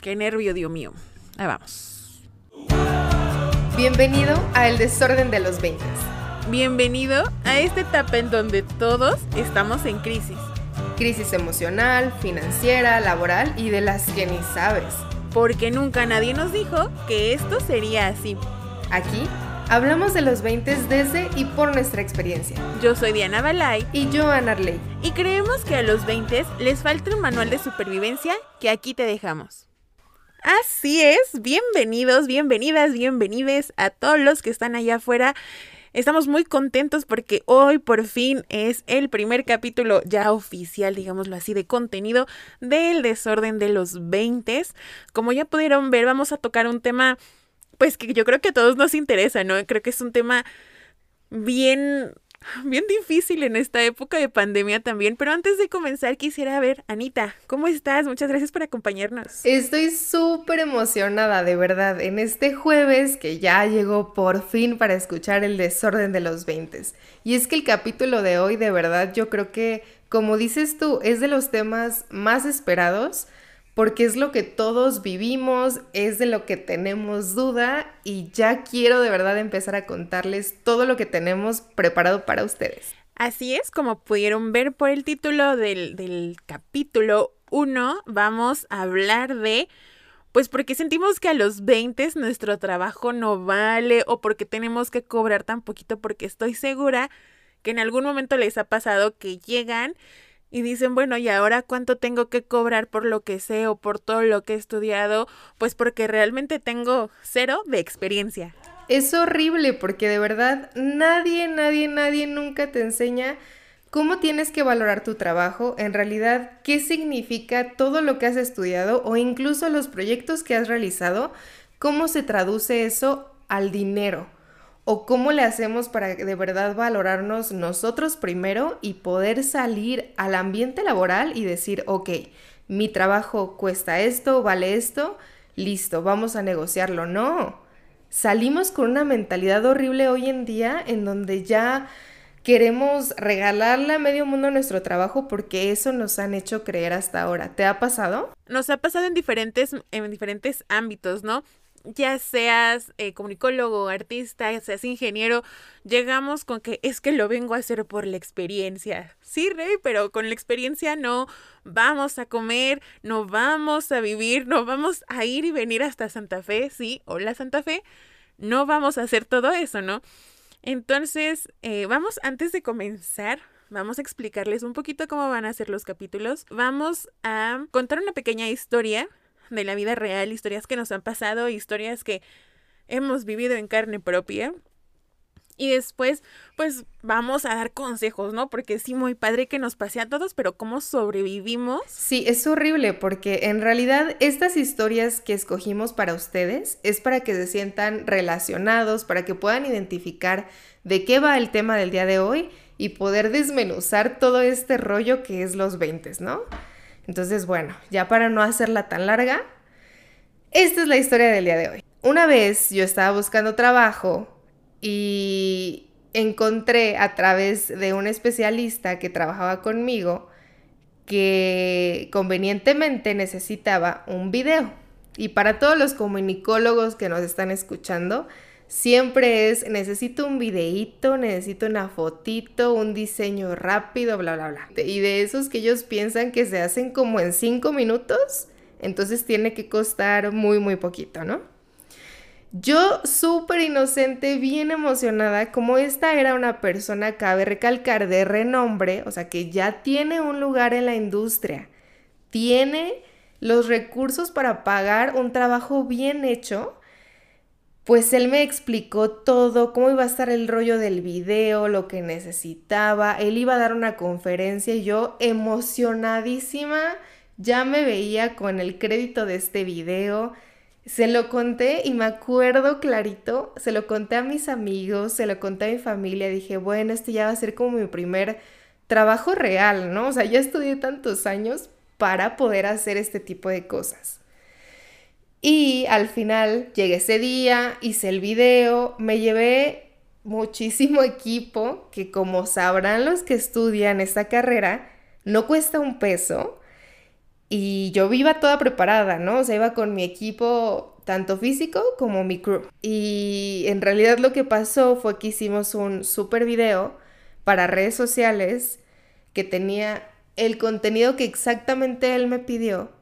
Qué nervio, Dios mío. Ahí vamos. Bienvenido a El Desorden de los 20. Bienvenido a esta etapa en donde todos estamos en crisis. Crisis emocional, financiera, laboral y de las que ni sabes. Porque nunca nadie nos dijo que esto sería así. Aquí hablamos de los 20 desde y por nuestra experiencia. Yo soy Diana Balay. Y yo, Ana Arley. Y creemos que a los 20 les falta un manual de supervivencia que aquí te dejamos. Así es, bienvenidos, bienvenidas, bienvenides a todos los que están allá afuera. Estamos muy contentos porque hoy por fin es el primer capítulo ya oficial, digámoslo así, de contenido del desorden de los 20. Como ya pudieron ver, vamos a tocar un tema pues que yo creo que a todos nos interesa, ¿no? Creo que es un tema bien bien difícil en esta época de pandemia también, pero antes de comenzar quisiera ver, Anita, ¿cómo estás? Muchas gracias por acompañarnos. Estoy súper emocionada, de verdad, en este jueves que ya llegó por fin para escuchar el desorden de los 20. Y es que el capítulo de hoy, de verdad, yo creo que, como dices tú, es de los temas más esperados porque es lo que todos vivimos, es de lo que tenemos duda y ya quiero de verdad empezar a contarles todo lo que tenemos preparado para ustedes. Así es, como pudieron ver por el título del, capítulo 1, vamos a hablar de, pues porque sentimos que a los 20 nuestro trabajo no vale o porque tenemos que cobrar tan poquito porque estoy segura que en algún momento les ha pasado que llegan y dicen, bueno, ¿y ahora cuánto tengo que cobrar por lo que sé o por todo lo que he estudiado? Pues porque realmente tengo cero de experiencia. Es horrible porque de verdad nadie, nadie, nadie nunca te enseña cómo tienes que valorar tu trabajo, en realidad qué significa todo lo que has estudiado o incluso los proyectos que has realizado, cómo se traduce eso al dinero o cómo le hacemos para de verdad valorarnos nosotros primero y poder salir al ambiente laboral y decir, ok, mi trabajo cuesta esto, vale esto, listo, vamos a negociarlo. No, salimos con una mentalidad horrible hoy en día en donde ya queremos regalarle a medio mundo nuestro trabajo porque eso nos han hecho creer hasta ahora. ¿Te ha pasado? Nos ha pasado en diferentes, en diferentes ámbitos, ¿no? Ya seas eh, comunicólogo, artista, seas ingeniero, llegamos con que es que lo vengo a hacer por la experiencia. Sí, Rey, pero con la experiencia no vamos a comer, no vamos a vivir, no vamos a ir y venir hasta Santa Fe, sí, hola Santa Fe, no vamos a hacer todo eso, ¿no? Entonces, eh, vamos, antes de comenzar, vamos a explicarles un poquito cómo van a ser los capítulos. Vamos a contar una pequeña historia de la vida real, historias que nos han pasado, historias que hemos vivido en carne propia. Y después, pues vamos a dar consejos, ¿no? Porque sí, muy padre que nos pase a todos, pero ¿cómo sobrevivimos? Sí, es horrible porque en realidad estas historias que escogimos para ustedes es para que se sientan relacionados, para que puedan identificar de qué va el tema del día de hoy y poder desmenuzar todo este rollo que es los 20, ¿no? Entonces, bueno, ya para no hacerla tan larga, esta es la historia del día de hoy. Una vez yo estaba buscando trabajo y encontré a través de un especialista que trabajaba conmigo que convenientemente necesitaba un video. Y para todos los comunicólogos que nos están escuchando, siempre es, necesito un videíto, necesito una fotito, un diseño rápido, bla, bla, bla. Y de esos que ellos piensan que se hacen como en cinco minutos, entonces tiene que costar muy, muy poquito, ¿no? Yo súper inocente, bien emocionada, como esta era una persona, cabe recalcar, de renombre, o sea, que ya tiene un lugar en la industria, tiene los recursos para pagar un trabajo bien hecho, pues él me explicó todo, cómo iba a estar el rollo del video, lo que necesitaba. Él iba a dar una conferencia y yo emocionadísima ya me veía con el crédito de este video. Se lo conté y me acuerdo clarito, se lo conté a mis amigos, se lo conté a mi familia, dije, bueno, este ya va a ser como mi primer trabajo real, ¿no? O sea, ya estudié tantos años para poder hacer este tipo de cosas. Y al final llegué ese día, hice el video, me llevé muchísimo equipo que como sabrán los que estudian esta carrera, no cuesta un peso. Y yo iba toda preparada, ¿no? O sea, iba con mi equipo tanto físico como mi crew. Y en realidad lo que pasó fue que hicimos un super video para redes sociales que tenía el contenido que exactamente él me pidió.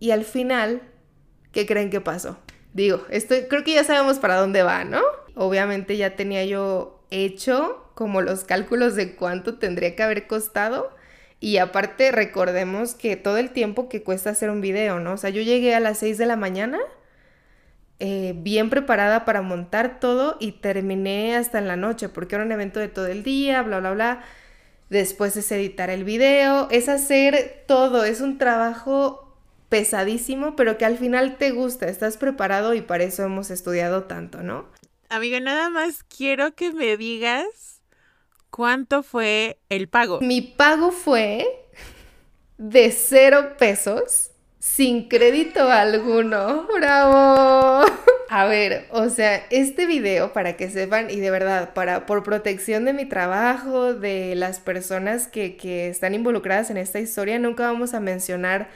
Y al final, ¿qué creen que pasó? Digo, esto, creo que ya sabemos para dónde va, ¿no? Obviamente ya tenía yo hecho como los cálculos de cuánto tendría que haber costado. Y aparte recordemos que todo el tiempo que cuesta hacer un video, ¿no? O sea, yo llegué a las 6 de la mañana eh, bien preparada para montar todo y terminé hasta en la noche porque era un evento de todo el día, bla, bla, bla. Después es editar el video, es hacer todo, es un trabajo pesadísimo, pero que al final te gusta, estás preparado y para eso hemos estudiado tanto, ¿no? Amiga, nada más quiero que me digas cuánto fue el pago. Mi pago fue de cero pesos sin crédito alguno. ¡Bravo! A ver, o sea, este video, para que sepan, y de verdad, para, por protección de mi trabajo, de las personas que, que están involucradas en esta historia, nunca vamos a mencionar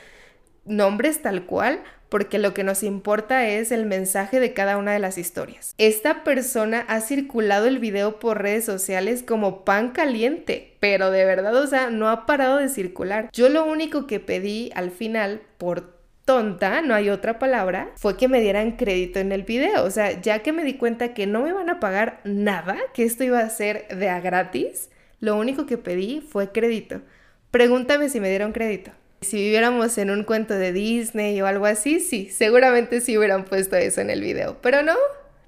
nombres tal cual, porque lo que nos importa es el mensaje de cada una de las historias. Esta persona ha circulado el video por redes sociales como pan caliente, pero de verdad, o sea, no ha parado de circular. Yo lo único que pedí al final, por tonta, no hay otra palabra, fue que me dieran crédito en el video. O sea, ya que me di cuenta que no me van a pagar nada, que esto iba a ser de a gratis, lo único que pedí fue crédito. Pregúntame si me dieron crédito. Si viviéramos en un cuento de Disney o algo así, sí, seguramente sí hubieran puesto eso en el video. Pero no,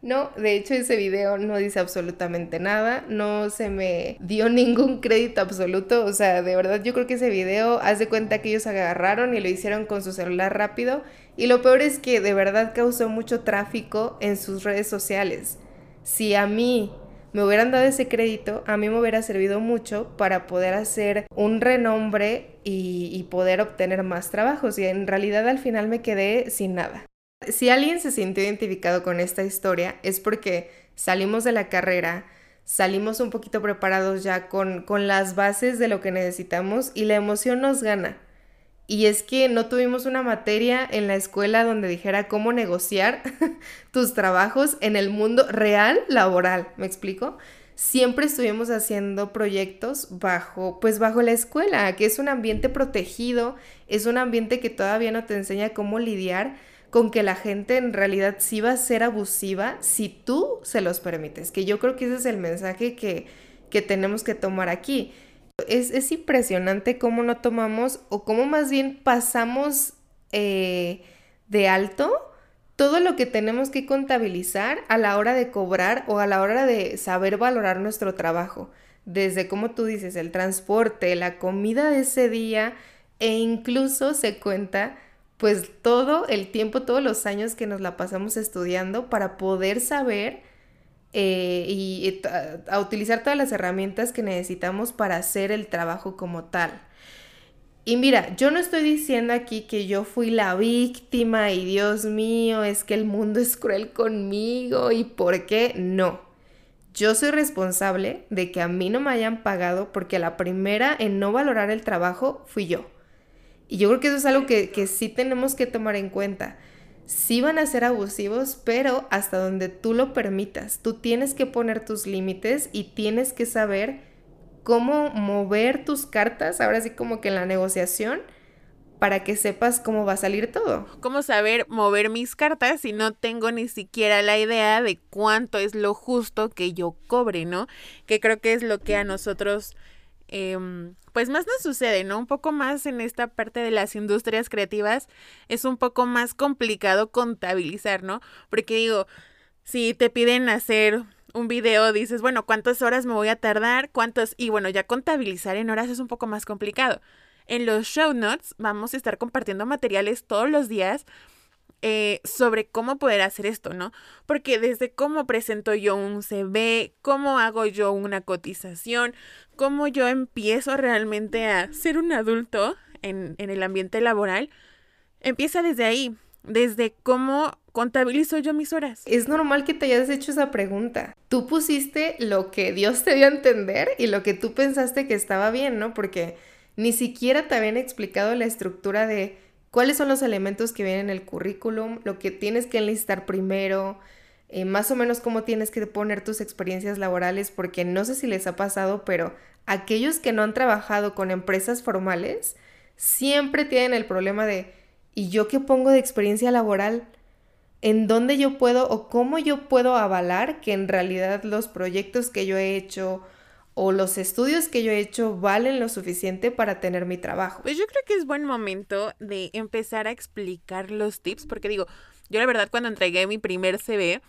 no, de hecho ese video no dice absolutamente nada, no se me dio ningún crédito absoluto, o sea, de verdad yo creo que ese video, haz de cuenta que ellos agarraron y lo hicieron con su celular rápido y lo peor es que de verdad causó mucho tráfico en sus redes sociales. Si a mí me hubieran dado ese crédito, a mí me hubiera servido mucho para poder hacer un renombre y, poder obtener más trabajos. Y en realidad al final me quedé sin nada. Si alguien se sintió identificado con esta historia es porque salimos de la carrera, salimos un poquito preparados ya con, con las bases de lo que necesitamos y la emoción nos gana. Y es que no tuvimos una materia en la escuela donde dijera cómo negociar tus trabajos en el mundo real laboral, ¿me explico? Siempre estuvimos haciendo proyectos bajo, pues bajo la escuela, que es un ambiente protegido, es un ambiente que todavía no te enseña cómo lidiar con que la gente en realidad sí va a ser abusiva si tú se los permites, que yo creo que ese es el mensaje que, que tenemos que tomar aquí es, impresionante cómo no tomamos o cómo más bien pasamos eh, de alto todo lo que tenemos que contabilizar a la hora de cobrar o a la hora de saber valorar nuestro trabajo. Desde como tú dices, el transporte, la comida de ese día e incluso se cuenta pues todo el tiempo, todos los años que nos la pasamos estudiando para poder saber eh, y a, utilizar todas las herramientas que necesitamos para hacer el trabajo como tal. Y mira, yo no estoy diciendo aquí que yo fui la víctima y Dios mío, es que el mundo es cruel conmigo y por qué no. Yo soy responsable de que a mí no me hayan pagado porque la primera en no valorar el trabajo fui yo. Y yo creo que eso es algo que, que sí tenemos que tomar en cuenta sí van a ser abusivos, pero hasta donde tú lo permitas. Tú tienes que poner tus límites y tienes que saber cómo mover tus cartas, ahora sí como que en la negociación, para que sepas cómo va a salir todo. ¿Cómo saber mover mis cartas si no tengo ni siquiera la idea de cuánto es lo justo que yo cobre, ¿no? Que creo que es lo que a nosotros Em, pues más nos sucede, ¿no? Un poco más en esta parte de las industrias creativas es un poco más complicado contabilizar, ¿no? Porque digo, si te piden hacer un video, dices, bueno, ¿cuántas horas me voy a tardar? ¿Cuántos? Y bueno, ya contabilizar en horas es un poco más complicado. En los show notes vamos a estar compartiendo materiales todos los días eh, sobre cómo poder hacer esto, ¿no? Porque desde cómo presento yo un CV, cómo hago yo una cotización, cómo yo empiezo realmente a ser un adulto en, en el ambiente laboral, empieza desde ahí, desde cómo contabilizo yo mis horas. Es normal que te hayas hecho esa pregunta. Tú pusiste lo que Dios te dio a entender y lo que tú pensaste que estaba bien, ¿no? Porque ni siquiera te habían explicado la estructura de cuáles son los elementos que vienen en el currículum, lo que tienes que enlistar primero, eh, más o menos cómo tienes que poner tus experiencias laborales, porque no sé si les ha pasado, pero aquellos que no han trabajado con empresas formales siempre tienen el problema de, ¿y yo qué pongo de experiencia laboral? ¿En dónde yo puedo o cómo yo puedo avalar que en realidad los proyectos que yo he hecho o los estudios que yo he hecho valen lo suficiente para tener mi trabajo? Pues yo creo que es buen momento de empezar a explicar los tips, porque digo, yo la verdad cuando entregué mi primer CV,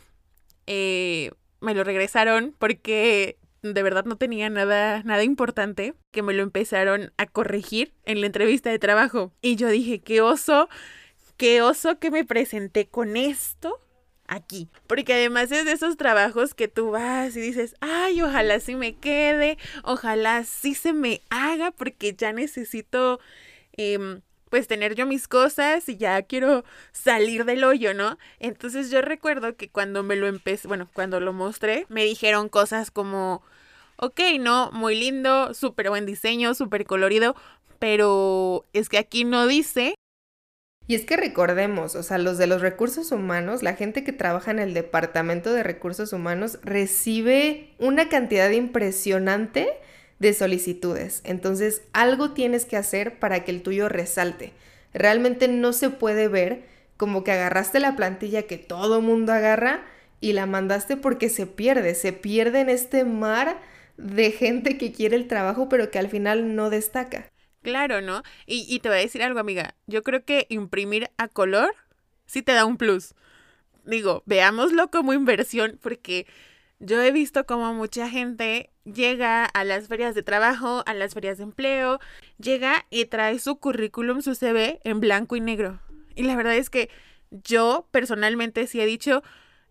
eh, me lo regresaron porque de verdad no tenía nada, nada importante, que me lo empezaron a corregir en la entrevista de trabajo. Y yo dije, qué oso, qué oso que me presenté con esto aquí. Porque además es de esos trabajos que tú vas y dices, ay, ojalá sí me quede, ojalá sí se me haga, porque ya necesito em, pues tener yo mis cosas y ya quiero salir del hoyo, ¿no? Entonces yo recuerdo que cuando me lo empecé, bueno, cuando lo mostré, me dijeron cosas como, ok, no, muy lindo, súper buen diseño, súper colorido, pero es que aquí no dice y es que recordemos, o sea, los de los recursos humanos, la gente que trabaja en el departamento de recursos humanos recibe una cantidad impresionante de solicitudes. Entonces, algo tienes que hacer para que el tuyo resalte. Realmente no se puede ver como que agarraste la plantilla que todo mundo agarra y la mandaste porque se pierde, se pierde en este mar de gente que quiere el trabajo pero que al final no destaca. Claro, ¿no? Y, y te voy a decir algo, amiga. Yo creo que imprimir a color sí te da un plus. Digo, veámoslo como inversión porque yo he visto como mucha gente llega a las ferias de trabajo, a las ferias de empleo, llega y trae su currículum, su CV en blanco y negro. Y la verdad es que yo personalmente sí he dicho,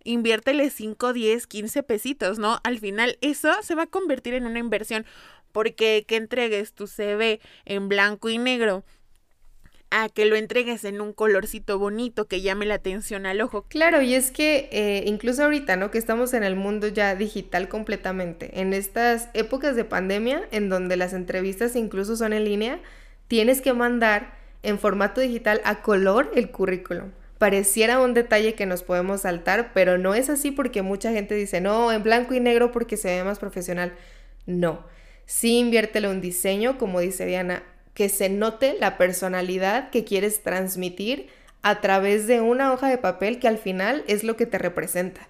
inviértele 5, 10, 15 pesitos, ¿no? Al final eso se va a convertir en una inversión porque que entregues tu CV en blanco y negro a que lo entregues en un colorcito bonito que llame la atención al ojo. Claro, y es que eh, incluso ahorita, ¿no? Que estamos en el mundo ya digital completamente, en estas épocas de pandemia, en donde las entrevistas incluso son en línea, tienes que mandar en formato digital a color el currículum. Pareciera un detalle que nos podemos saltar, pero no es así porque mucha gente dice, no, en blanco y negro porque se ve más profesional. No, sí inviértele un diseño, como dice Diana, que se note la personalidad que quieres transmitir a través de una hoja de papel que al final es lo que te representa.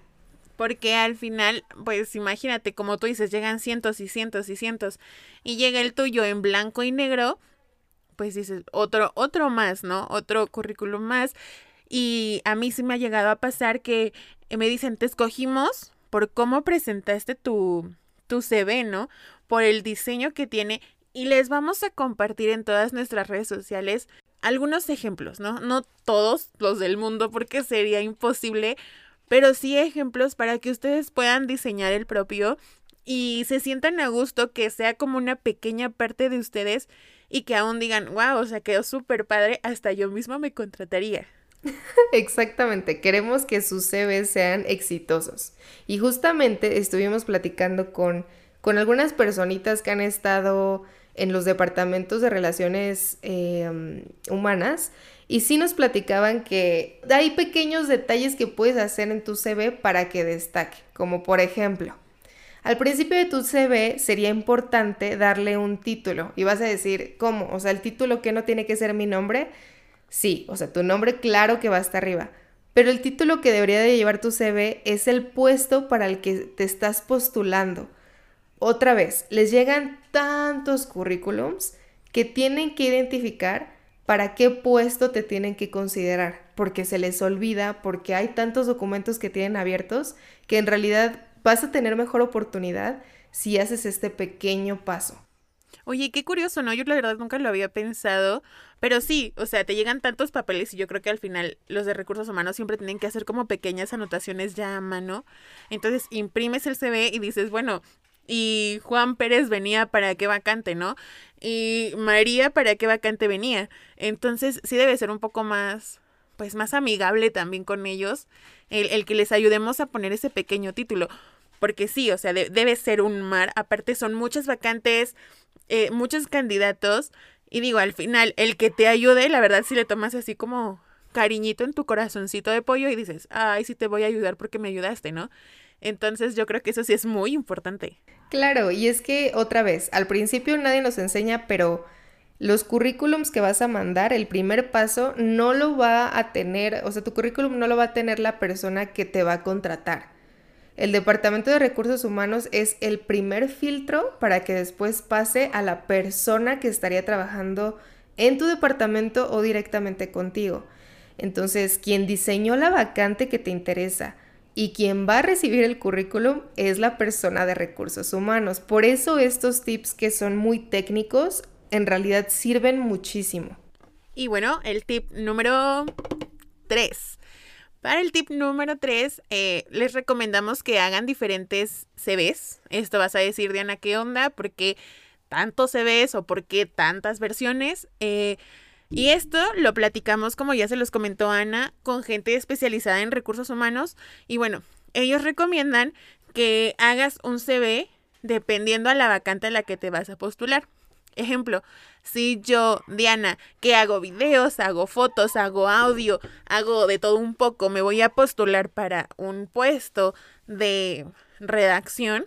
Porque al final, pues imagínate, como tú dices, llegan cientos y cientos y cientos y llega el tuyo en blanco y negro, pues dices, otro, otro más, ¿no? Otro currículum más. Y a mí sí me ha llegado a pasar que me dicen, te escogimos por cómo presentaste tu, tu CV, ¿no? Por el diseño que tiene y les vamos a compartir en todas nuestras redes sociales algunos ejemplos, ¿no? No todos los del mundo porque sería imposible, pero sí ejemplos para que ustedes puedan diseñar el propio y se sientan a gusto que sea como una pequeña parte de ustedes y que aún digan, wow, o sea, quedó súper padre, hasta yo misma me contrataría. Exactamente, queremos que sus CVs sean exitosos. Y justamente estuvimos platicando con, con algunas personitas que han estado en los departamentos de relaciones em, humanas y sí nos platicaban que hay pequeños detalles que puedes hacer en tu CV para que destaque, como por ejemplo, al principio de tu CV sería importante darle un título y vas a decir, ¿cómo? O sea, el título que no tiene que ser mi nombre, sí, o sea, tu nombre claro que va hasta arriba. Pero el título que debería de llevar tu CV es el puesto para el que te estás postulando otra vez, les llegan tantos currículums que tienen que identificar para qué puesto te tienen que considerar, porque se les olvida, porque hay tantos documentos que tienen abiertos, que en realidad vas a tener mejor oportunidad si haces este pequeño paso. Oye, qué curioso, ¿no? Yo la verdad nunca lo había pensado, pero sí, o sea, te llegan tantos papeles y yo creo que al final los de recursos humanos siempre tienen que hacer como pequeñas anotaciones ya a mano. Entonces imprimes el CV y dices, bueno, y Juan Pérez venía para qué vacante, ¿no? Y María para qué vacante venía. Entonces sí debe ser un poco más, pues más amigable también con ellos, el, que les ayudemos a poner ese pequeño título. Porque sí, o sea, debe ser un mar. Aparte son muchas vacantes, eh, muchos candidatos Y digo, al final, el que te ayude, la verdad, si le tomas así como cariñito en tu corazoncito de pollo y dices, ay, sí te voy a ayudar porque me ayudaste, ¿no? Entonces yo creo que eso sí es muy importante. Claro, y es que otra vez, al principio nadie nos enseña, pero los currículums que vas a mandar, el primer paso no lo va a tener, o sea, tu currículum no lo va a tener la persona que te va a contratar. El Departamento de Recursos Humanos es el primer filtro para que después pase a la persona que estaría trabajando en tu departamento o directamente contigo. Entonces, quien diseñó la vacante que te interesa y quien va a recibir el currículum es la persona de recursos humanos. Por eso estos tips que son muy técnicos en realidad sirven muchísimo. Y bueno, el tip número 3 para el tip número 3, eh, les recomendamos que hagan diferentes CVs. Esto vas a decir, Diana, ¿qué onda? ¿Por qué tantos CVs o por qué tantas versiones? Eh, y esto lo platicamos, como ya se los comentó Ana, con gente especializada en recursos humanos. Y bueno, ellos recomiendan que hagas un CV dependiendo a la vacante a la que te vas a postular. Ejemplo, si yo, Diana, que hago videos, hago fotos, hago audio, hago de todo un poco, me voy a postular para un puesto de redacción,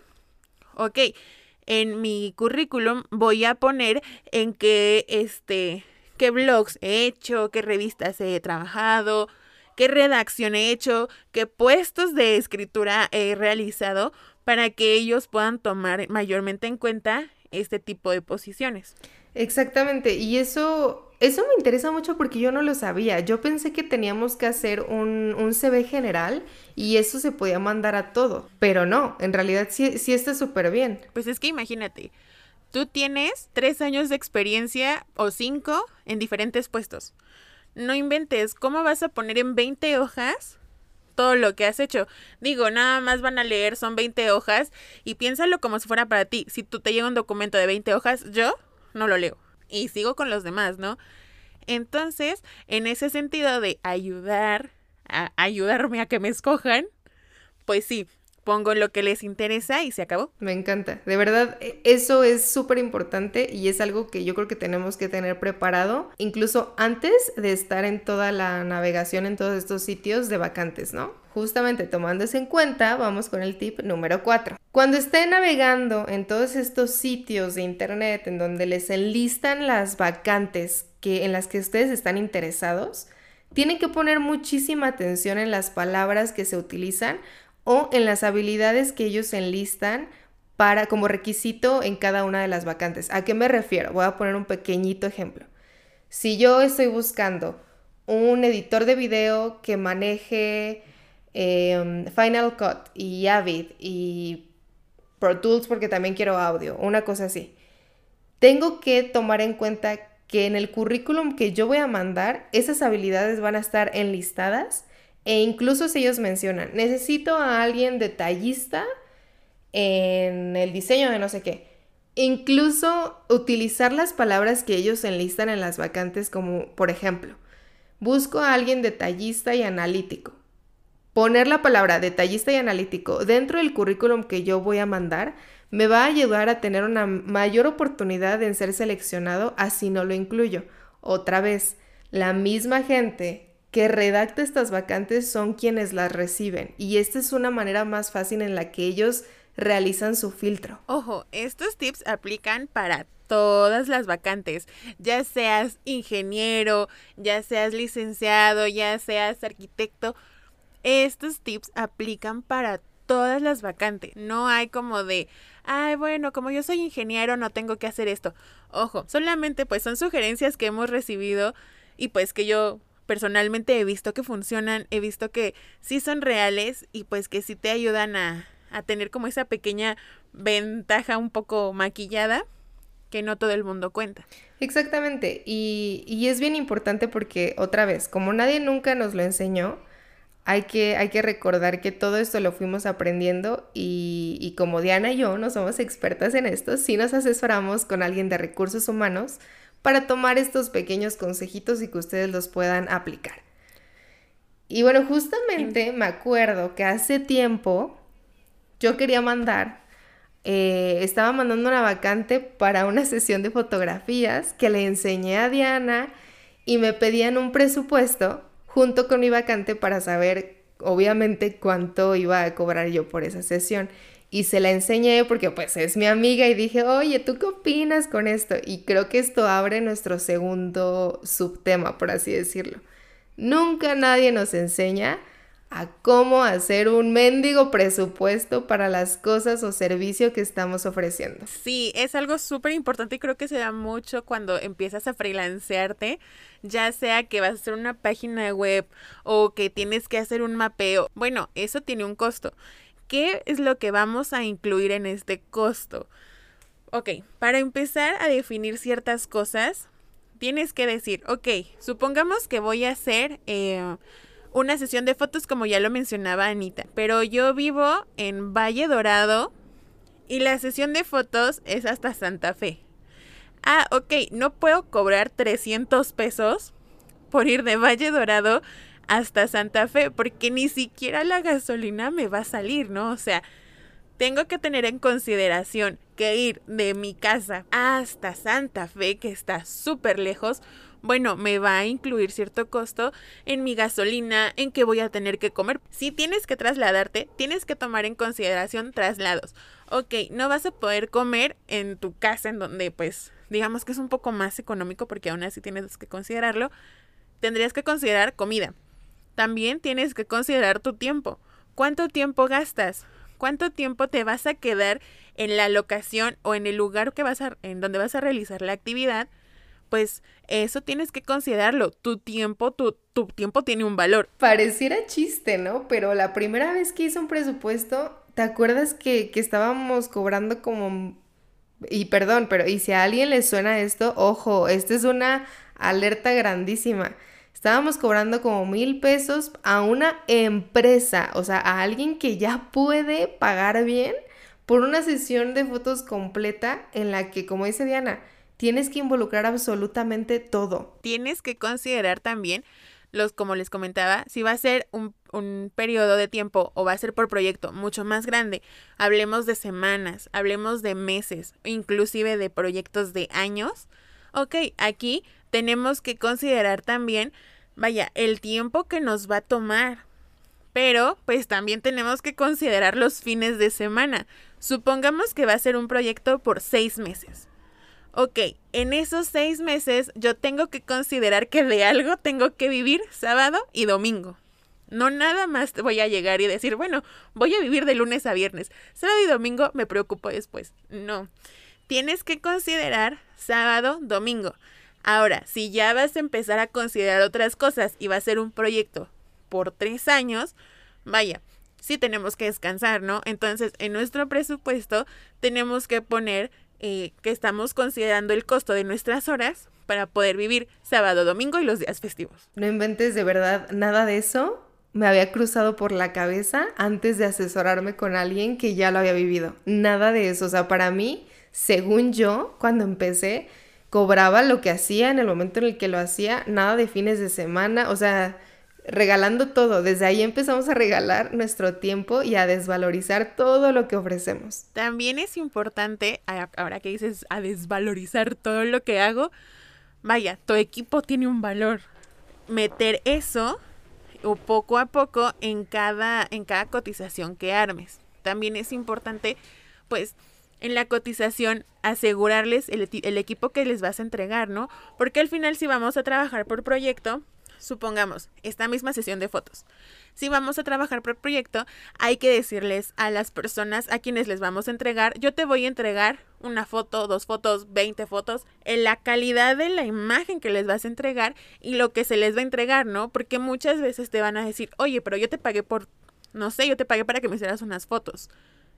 ok, en mi currículum voy a poner en qué, este, qué blogs he hecho, qué revistas he trabajado, qué redacción he hecho, qué puestos de escritura he realizado para que ellos puedan tomar mayormente en cuenta este tipo de posiciones. Exactamente, y eso, eso me interesa mucho porque yo no lo sabía. Yo pensé que teníamos que hacer un, un CV general y eso se podía mandar a todo, pero no, en realidad sí, sí está súper bien. Pues es que imagínate, tú tienes tres años de experiencia o cinco en diferentes puestos. No inventes, ¿cómo vas a poner en 20 hojas todo lo que has hecho. Digo, nada más van a leer, son 20 hojas y piénsalo como si fuera para ti. Si tú te llega un documento de 20 hojas, yo no lo leo y sigo con los demás, ¿no? Entonces, en ese sentido de ayudar, a ayudarme a que me escojan, pues sí, pongo lo que les interesa y se acabó. Me encanta. De verdad, e, eso es súper importante y es algo que yo creo que tenemos que tener preparado, incluso antes de estar en toda la navegación en todos estos sitios de vacantes, ¿no? Justamente tomando eso en cuenta, vamos con el tip número 4. Cuando estén navegando en todos estos sitios de internet en donde les enlistan las vacantes que, en las que ustedes están interesados, tienen que poner muchísima atención en las palabras que se utilizan o en las habilidades que ellos enlistan para como requisito en cada una de las vacantes. ¿A qué me refiero? Voy a poner un pequeñito ejemplo. Si yo estoy buscando un editor de video que maneje em, Final Cut y Avid y Pro Tools porque también quiero audio, una cosa así. Tengo que tomar en cuenta que en el currículum que yo voy a mandar, esas habilidades van a estar enlistadas e incluso si ellos mencionan, necesito a alguien detallista en el diseño de no sé qué. Incluso utilizar las palabras que ellos enlistan en las vacantes como, por ejemplo, busco a alguien detallista y analítico. Poner la palabra detallista y analítico dentro del currículum que yo voy a mandar me va a ayudar a tener una mayor oportunidad en ser seleccionado así no lo incluyo. Otra vez, la misma gente que redacta estas vacantes son quienes las reciben y esta es una manera más fácil en la que ellos realizan su filtro. Ojo, estos tips aplican para todas las vacantes, ya seas ingeniero, ya seas licenciado, ya seas arquitecto, estos tips aplican para todas las vacantes. No hay como de, ay, bueno, como yo soy ingeniero no tengo que hacer esto. Ojo, solamente pues son sugerencias que hemos recibido y pues que yo personalmente he visto que funcionan, he visto que sí son reales y pues que sí te ayudan a, a tener como esa pequeña ventaja un poco maquillada que no todo el mundo cuenta. Exactamente, y, y, es bien importante porque otra vez, como nadie nunca nos lo enseñó, hay que, hay que recordar que todo esto lo fuimos aprendiendo y, y como Diana y yo no somos expertas en esto, sí nos asesoramos con alguien de recursos humanos para tomar estos pequeños consejitos y que ustedes los puedan aplicar. Y bueno, justamente me acuerdo que hace tiempo yo quería mandar eh, estaba mandando una vacante para una sesión de fotografías que le enseñé a Diana y me pedían un presupuesto junto con mi vacante para saber obviamente cuánto iba a cobrar yo por esa sesión. Y se la enseñé porque pues es mi amiga y dije, oye, ¿tú qué opinas con esto? Y creo que esto abre nuestro segundo subtema, por así decirlo. Nunca nadie nos enseña a cómo hacer un mendigo presupuesto para las cosas o servicio que estamos ofreciendo. Sí, es algo súper importante y creo que se da mucho cuando empiezas a freelancearte, ya sea que vas a hacer una página web o que tienes que hacer un mapeo. Bueno, eso tiene un costo. ¿Qué es lo que vamos a incluir en este costo? Ok, para empezar a definir ciertas cosas, tienes que decir, ok, supongamos que voy a hacer... Eh, una sesión de fotos como ya lo mencionaba Anita, pero yo vivo en Valle Dorado y la sesión de fotos es hasta Santa Fe. Ah, ok, no puedo cobrar 300 pesos por ir de Valle Dorado hasta Santa Fe porque ni siquiera la gasolina me va a salir, ¿no? O sea, tengo que tener en consideración que ir de mi casa hasta Santa Fe, que está súper lejos, bueno, me va a incluir cierto costo en mi gasolina, en que voy a tener que comer. Si tienes que trasladarte, tienes que tomar en consideración traslados. Ok, no vas a poder comer en tu casa, en donde pues digamos que es un poco más económico porque aún así tienes que considerarlo. Tendrías que considerar comida. También tienes que considerar tu tiempo. ¿Cuánto tiempo gastas? ¿Cuánto tiempo te vas a quedar en la locación o en el lugar que vas a, en donde vas a realizar la actividad? pues eso tienes que considerarlo. Tu tiempo, tu, tu tiempo tiene un valor. Pareciera chiste, ¿no? Pero la primera vez que hice un presupuesto, ¿te acuerdas que, que estábamos cobrando como... Y perdón, pero y si a alguien le suena esto, ojo, esta es una alerta grandísima. Estábamos cobrando como mil pesos a una empresa, o sea, a alguien que ya puede pagar bien por una sesión de fotos completa en la que, como dice Diana, Tienes que involucrar absolutamente todo. Tienes que considerar también los, como les comentaba, si va a ser un, un, periodo de tiempo o va a ser por proyecto mucho más grande, hablemos de semanas, hablemos de meses, inclusive de proyectos de años. Ok, aquí tenemos que considerar también, vaya, el tiempo que nos va a tomar. Pero, pues también tenemos que considerar los fines de semana. Supongamos que va a ser un proyecto por seis meses ok, en esos seis meses yo tengo que considerar que de algo tengo que vivir sábado y domingo. No nada más voy a llegar y decir, bueno, voy a vivir de lunes a viernes. Sábado y domingo me preocupo después. No. Tienes que considerar sábado, domingo. Ahora, si ya vas a empezar a considerar otras cosas y va a ser un proyecto por tres años, vaya, sí tenemos que descansar, ¿no? Entonces, en nuestro presupuesto tenemos que poner eh, que estamos considerando el costo de nuestras horas para poder vivir sábado, domingo y los días festivos. No inventes de verdad nada de eso. Me había cruzado por la cabeza antes de asesorarme con alguien que ya lo había vivido. Nada de eso. O sea, para mí, según yo, cuando empecé, cobraba lo que hacía en el momento en el que lo hacía, nada de fines de semana. O sea, regalando todo. Desde ahí empezamos a regalar nuestro tiempo y a desvalorizar todo lo que ofrecemos. También es importante, ahora que dices a desvalorizar todo lo que hago, vaya, tu equipo tiene un valor. Meter eso o poco a poco en cada, en cada cotización que armes. También es importante, pues, en la cotización asegurarles el, equipo que les vas a entregar, ¿no? Porque al final si vamos a trabajar por proyecto, supongamos, esta misma sesión de fotos. Si vamos a trabajar por proyecto, hay que decirles a las personas a quienes les vamos a entregar, yo te voy a entregar una foto, dos fotos, 20 fotos, en la calidad de la imagen que les vas a entregar y lo que se les va a entregar, ¿no? Porque muchas veces te van a decir, oye, pero yo te pagué por, no sé, yo te pagué para que me hicieras unas fotos.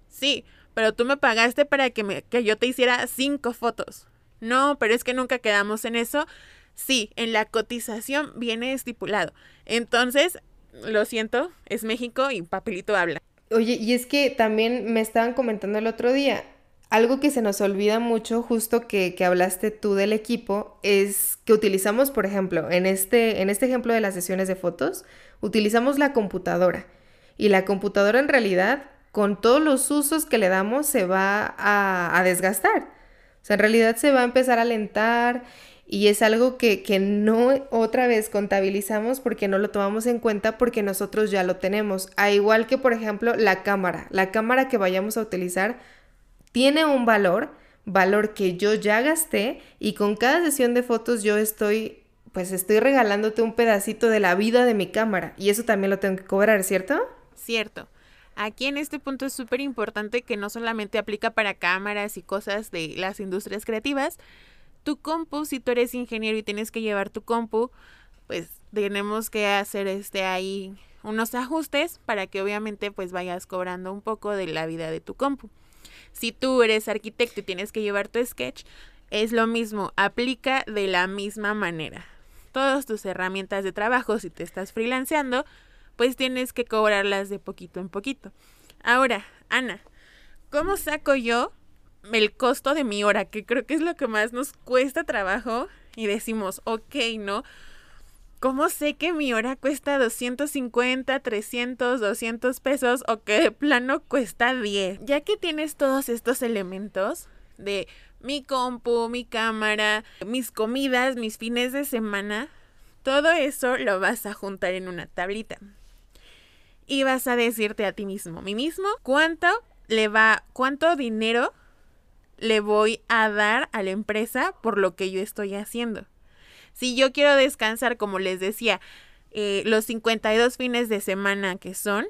Sí, pero tú me pagaste para que, me, que yo te hiciera cinco fotos. No, pero es que nunca quedamos en eso. Sí, en la cotización viene estipulado. Entonces, lo siento, es México y papelito habla. Oye, y es que también me estaban comentando el otro día, algo que se nos olvida mucho, justo que, que, hablaste tú del equipo, es que utilizamos, por ejemplo, en este, en este ejemplo de las sesiones de fotos, utilizamos la computadora. Y la computadora en realidad con todos los usos que le damos se va a, desgastar. O sea, en realidad se va a empezar a alentar y es algo que, que, no otra vez contabilizamos porque no lo tomamos en cuenta porque nosotros ya lo tenemos. A igual que, por ejemplo, la cámara. La cámara que vayamos a utilizar tiene un valor, valor que yo ya gasté y con cada sesión de fotos yo estoy, pues estoy regalándote un pedacito de la vida de mi cámara y eso también lo tengo que cobrar, ¿cierto? Cierto. Aquí en este punto es súper importante que no solamente aplica para cámaras y cosas de las industrias creativas, tu compu, si tú eres ingeniero y tienes que llevar tu compu, pues tenemos que hacer este ahí unos ajustes para que obviamente pues vayas cobrando un poco de la vida de tu compu. Si tú eres arquitecto y tienes que llevar tu sketch, es lo mismo, aplica de la misma manera. Todas tus herramientas de trabajo, si te estás freelanceando, pues tienes que cobrarlas de poquito en poquito. Ahora, Ana, ¿cómo saco yo el costo de mi hora, que creo que es lo que más nos cuesta trabajo y decimos, ok, ¿no? ¿Cómo sé que mi hora cuesta 250, 300, 200 pesos o que de plano cuesta 10? Ya que tienes todos estos elementos de mi compu, mi cámara, mis comidas, mis fines de semana, todo eso lo vas a juntar en una tablita. Y vas a decirte a ti mismo, mí mismo, cuánto le va, cuánto dinero le voy a dar a la empresa por lo que yo estoy haciendo. Si yo quiero descansar, como les decía, eh, los 52 fines de semana que son,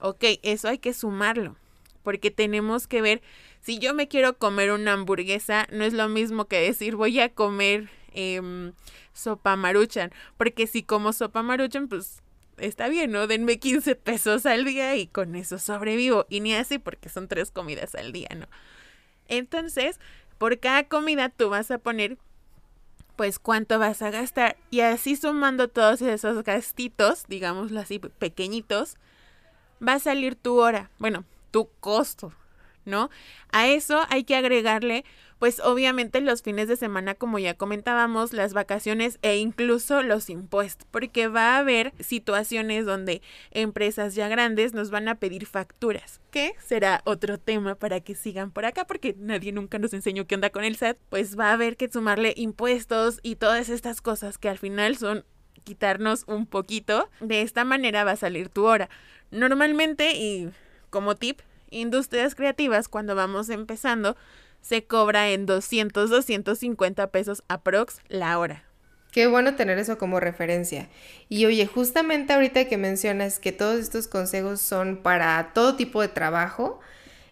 ok, eso hay que sumarlo, porque tenemos que ver, si yo me quiero comer una hamburguesa, no es lo mismo que decir voy a comer em, sopa maruchan, porque si como sopa maruchan, pues está bien, ¿no? Denme 15 pesos al día y con eso sobrevivo. Y ni así porque son tres comidas al día, ¿no? Entonces, por cada comida tú vas a poner pues cuánto vas a gastar y así sumando todos esos gastitos, digámoslo así, pequeñitos, va a salir tu hora, bueno, tu costo, ¿no? A eso hay que agregarle pues obviamente los fines de semana, como ya comentábamos, las vacaciones e incluso los impuestos, porque va a haber situaciones donde empresas ya grandes nos van a pedir facturas, que será otro tema para que sigan por acá, porque nadie nunca nos enseñó qué onda con el SAT, pues va a haber que sumarle impuestos y todas estas cosas que al final son quitarnos un poquito. De esta manera va a salir tu hora. Normalmente, y como tip, industrias creativas, cuando vamos empezando, se cobra en 200, 250 pesos aprox la hora. Qué bueno tener eso como referencia. Y oye, justamente ahorita que mencionas que todos estos consejos son para todo tipo de trabajo,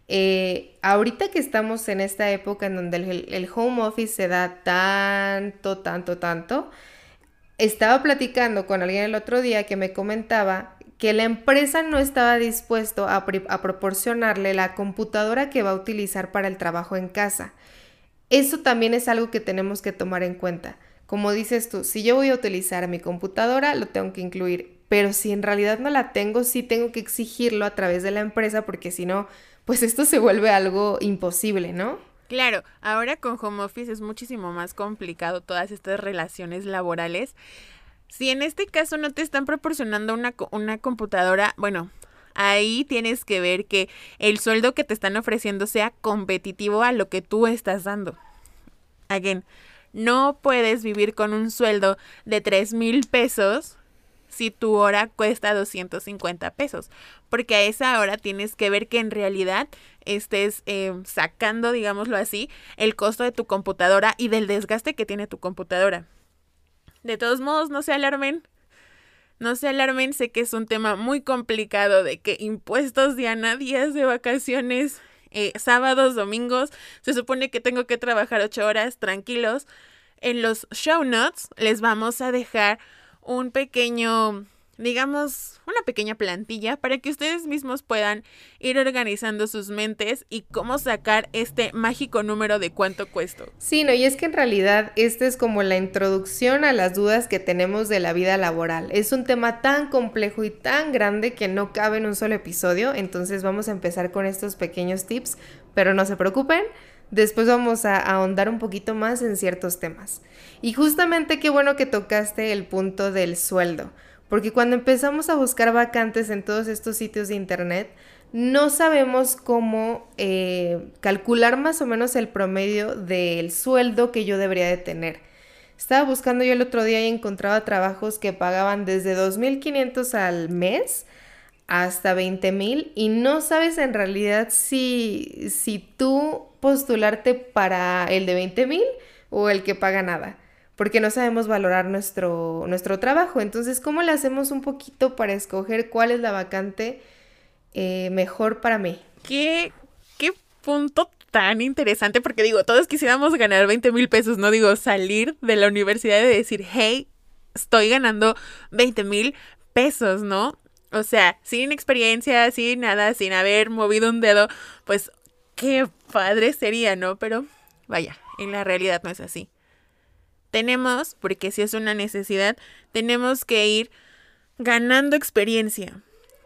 eh, ahorita que estamos en esta época en donde el, el, home office se da tanto, tanto, tanto, estaba platicando con alguien el otro día que me comentaba que la empresa no estaba dispuesto a, proporcionarle la computadora que va a utilizar para el trabajo en casa. Eso también es algo que tenemos que tomar en cuenta. Como dices tú, si yo voy a utilizar mi computadora, lo tengo que incluir, pero si en realidad no la tengo, sí tengo que exigirlo a través de la empresa porque si no, pues esto se vuelve algo imposible, ¿no? Claro, ahora con home office es muchísimo más complicado todas estas relaciones laborales. Si en este caso no te están proporcionando una, una computadora, bueno, ahí tienes que ver que el sueldo que te están ofreciendo sea competitivo a lo que tú estás dando. Again, no puedes vivir con un sueldo de 3 mil pesos si tu hora cuesta 250 pesos, porque a esa hora tienes que ver que en realidad estés eh, sacando, digámoslo así, el costo de tu computadora y del desgaste que tiene tu computadora. De todos modos, no se alarmen. No se alarmen, sé que es un tema muy complicado de que impuestos, Diana, días de vacaciones, eh, sábados, domingos, se supone que tengo que trabajar ocho horas tranquilos. En los show notes les vamos a dejar un pequeño digamos, una pequeña plantilla para que ustedes mismos puedan ir organizando sus mentes y cómo sacar este mágico número de cuánto cuesta. Sí, no, y es que en realidad esta es como la introducción a las dudas que tenemos de la vida laboral. Es un tema tan complejo y tan grande que no cabe en un solo episodio, entonces vamos a empezar con estos pequeños tips, pero no se preocupen. Después vamos a ahondar un poquito más en ciertos temas. Y justamente qué bueno que tocaste el punto del sueldo porque cuando empezamos a buscar vacantes en todos estos sitios de internet, no sabemos cómo eh, calcular más o menos el promedio del sueldo que yo debería de tener. Estaba buscando yo el otro día y encontraba trabajos que pagaban desde 2.500 al mes hasta 20.000 y no sabes en realidad si, si tú postularte para el de 20.000 o el que paga nada, porque no sabemos valorar nuestro, nuestro trabajo. Entonces, ¿cómo le hacemos un poquito para escoger cuál es la vacante eh, mejor para mí? ¿Qué, qué punto tan interesante? Porque digo, todos quisiéramos ganar 20 mil pesos, no digo salir de la universidad y decir, hey, estoy ganando 20 mil pesos, ¿no? O sea, sin experiencia, sin nada, sin haber movido un dedo, pues qué padre sería, ¿no? Pero vaya, en la realidad no es así. Tenemos, porque si es una necesidad, tenemos que ir ganando experiencia.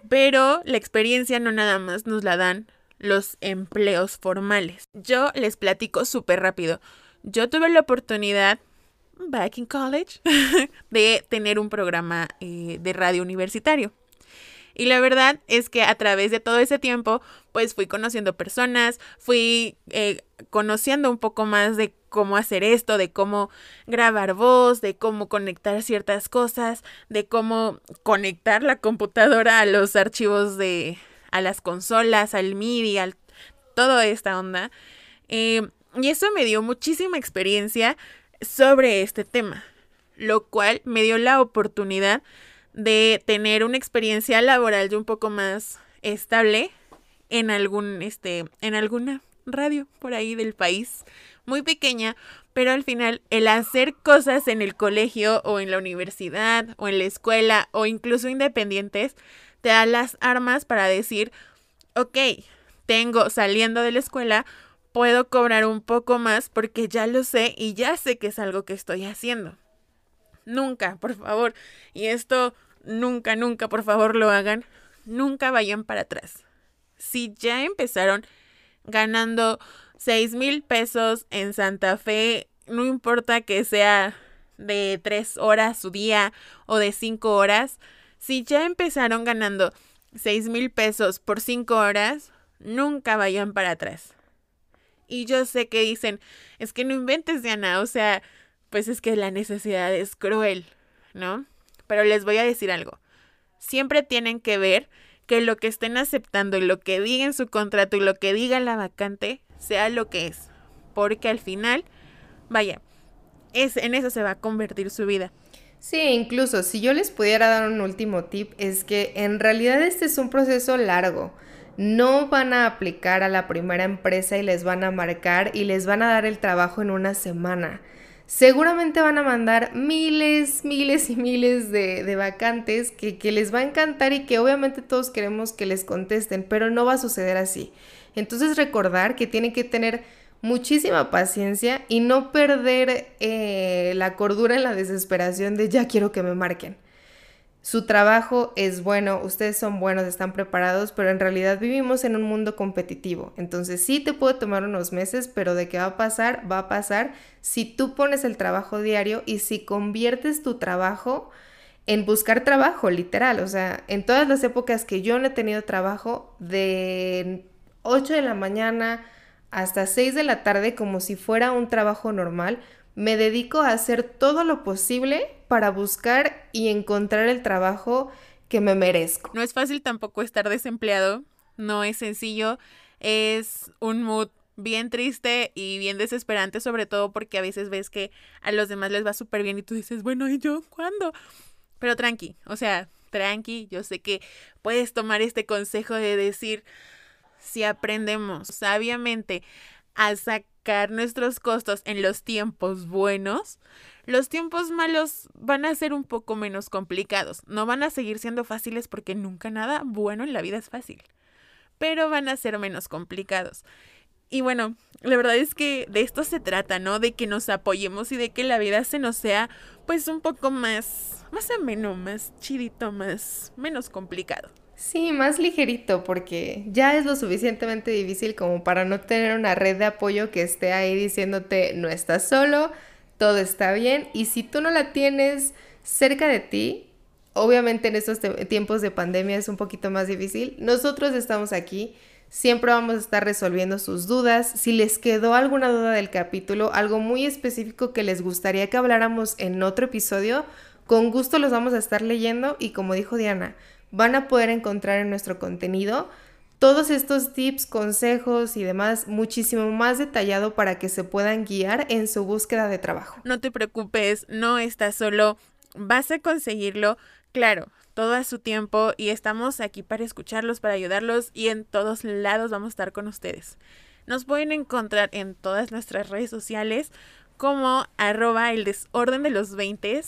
Pero la experiencia no nada más nos la dan los empleos formales. Yo les platico súper rápido. Yo tuve la oportunidad, back in college, de tener un programa eh, de radio universitario. Y la verdad es que a través de todo ese tiempo, pues fui conociendo personas, fui eh, conociendo un poco más de cómo hacer esto, de cómo grabar voz, de cómo conectar ciertas cosas, de cómo conectar la computadora a los archivos de, a las consolas, al MIDI, a toda esta onda. Eh, y eso me dio muchísima experiencia sobre este tema, lo cual me dio la oportunidad de tener una experiencia laboral de un poco más estable en algún este en alguna radio por ahí del país muy pequeña pero al final el hacer cosas en el colegio o en la universidad o en la escuela o incluso independientes te da las armas para decir ok tengo saliendo de la escuela puedo cobrar un poco más porque ya lo sé y ya sé que es algo que estoy haciendo. Nunca por favor y esto nunca, nunca, por favor lo hagan, nunca vayan para atrás. Si ya empezaron ganando 6 mil pesos en Santa Fe, no importa que sea de 3 horas su día o de 5 horas, si ya empezaron ganando 6 mil pesos por 5 horas, nunca vayan para atrás. Y yo sé que dicen, es que no inventes, Diana, o sea, pues es que la necesidad es cruel, ¿no? Pero les voy a decir algo. Siempre tienen que ver que lo que estén aceptando y lo que diga en su contrato y lo que diga la vacante sea lo que es. Porque al final, vaya, es, en eso se va a convertir su vida. Sí, incluso si yo les pudiera dar un último tip, es que en realidad este es un proceso largo. No van a aplicar a la primera empresa y les van a marcar y les van a dar el trabajo en una semana seguramente van a mandar miles, miles y miles de, vacantes que, les va a encantar y que obviamente todos queremos que les contesten, pero no va a suceder así. Entonces recordar que tienen que tener muchísima paciencia y no perder eh, la cordura en la desesperación de ya quiero que me marquen su trabajo es bueno, ustedes son buenos, están preparados, pero en realidad vivimos en un mundo competitivo. Entonces sí te puede tomar unos meses, pero de qué va a pasar, va a pasar si tú pones el trabajo diario y si conviertes tu trabajo en buscar trabajo, literal. O sea, en todas las épocas que yo no he tenido trabajo, de 8 de la mañana hasta 6 de la tarde, como si fuera un trabajo normal, me dedico a hacer todo lo posible para buscar y encontrar el trabajo que me merezco. No es fácil tampoco estar desempleado, no es sencillo, es un mood bien triste y bien desesperante, sobre todo porque a veces ves que a los demás les va súper bien y tú dices, bueno, ¿y yo cuándo? Pero tranqui, o sea, tranqui, yo sé que puedes tomar este consejo de decir, si aprendemos sabiamente a sacar nuestros costos en los tiempos buenos, los tiempos malos van a ser un poco menos complicados. No van a seguir siendo fáciles porque nunca nada bueno en la vida es fácil, pero van a ser menos complicados. Y bueno, la verdad es que de esto se trata, ¿no? De que nos apoyemos y de que la vida se nos sea pues un poco más, más ameno, más chidito, más, menos complicado. Sí, más ligerito, porque ya es lo suficientemente difícil como para no tener una red de apoyo que esté ahí diciéndote no estás solo, todo está bien, y si tú no la tienes cerca de ti, Obviamente en estos tiempos de pandemia es un poquito más difícil. Nosotros estamos aquí. Siempre vamos a estar resolviendo sus dudas. Si les quedó alguna duda del capítulo, algo muy específico que les gustaría que habláramos en otro episodio, con gusto los vamos a estar leyendo y como dijo Diana, van a poder encontrar en nuestro contenido todos estos tips, consejos y demás muchísimo más detallado para que se puedan guiar en su búsqueda de trabajo. No te preocupes, no estás solo, vas a conseguirlo, claro, todo a su tiempo y estamos aquí para escucharlos, para ayudarlos y en todos lados vamos a estar con ustedes. Nos pueden encontrar en todas nuestras redes sociales como arroba el desorden de los 20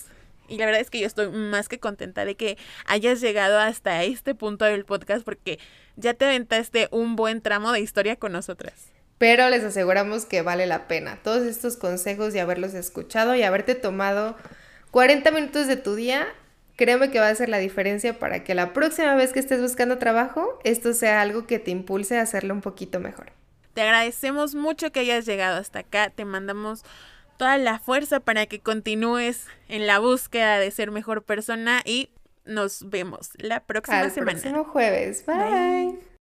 y la verdad es que yo estoy más que contenta de que hayas llegado hasta este punto del podcast porque ya te aventaste un buen tramo de historia con nosotras. Pero les aseguramos que vale la pena. Todos estos consejos y haberlos escuchado y haberte tomado 40 minutos de tu día, créeme que va a hacer la diferencia para que la próxima vez que estés buscando trabajo, esto sea algo que te impulse a hacerlo un poquito mejor. Te agradecemos mucho que hayas llegado hasta acá. Te mandamos toda la fuerza para que continúes en la búsqueda de ser mejor persona y nos vemos la próxima semana. El próximo jueves. Bye.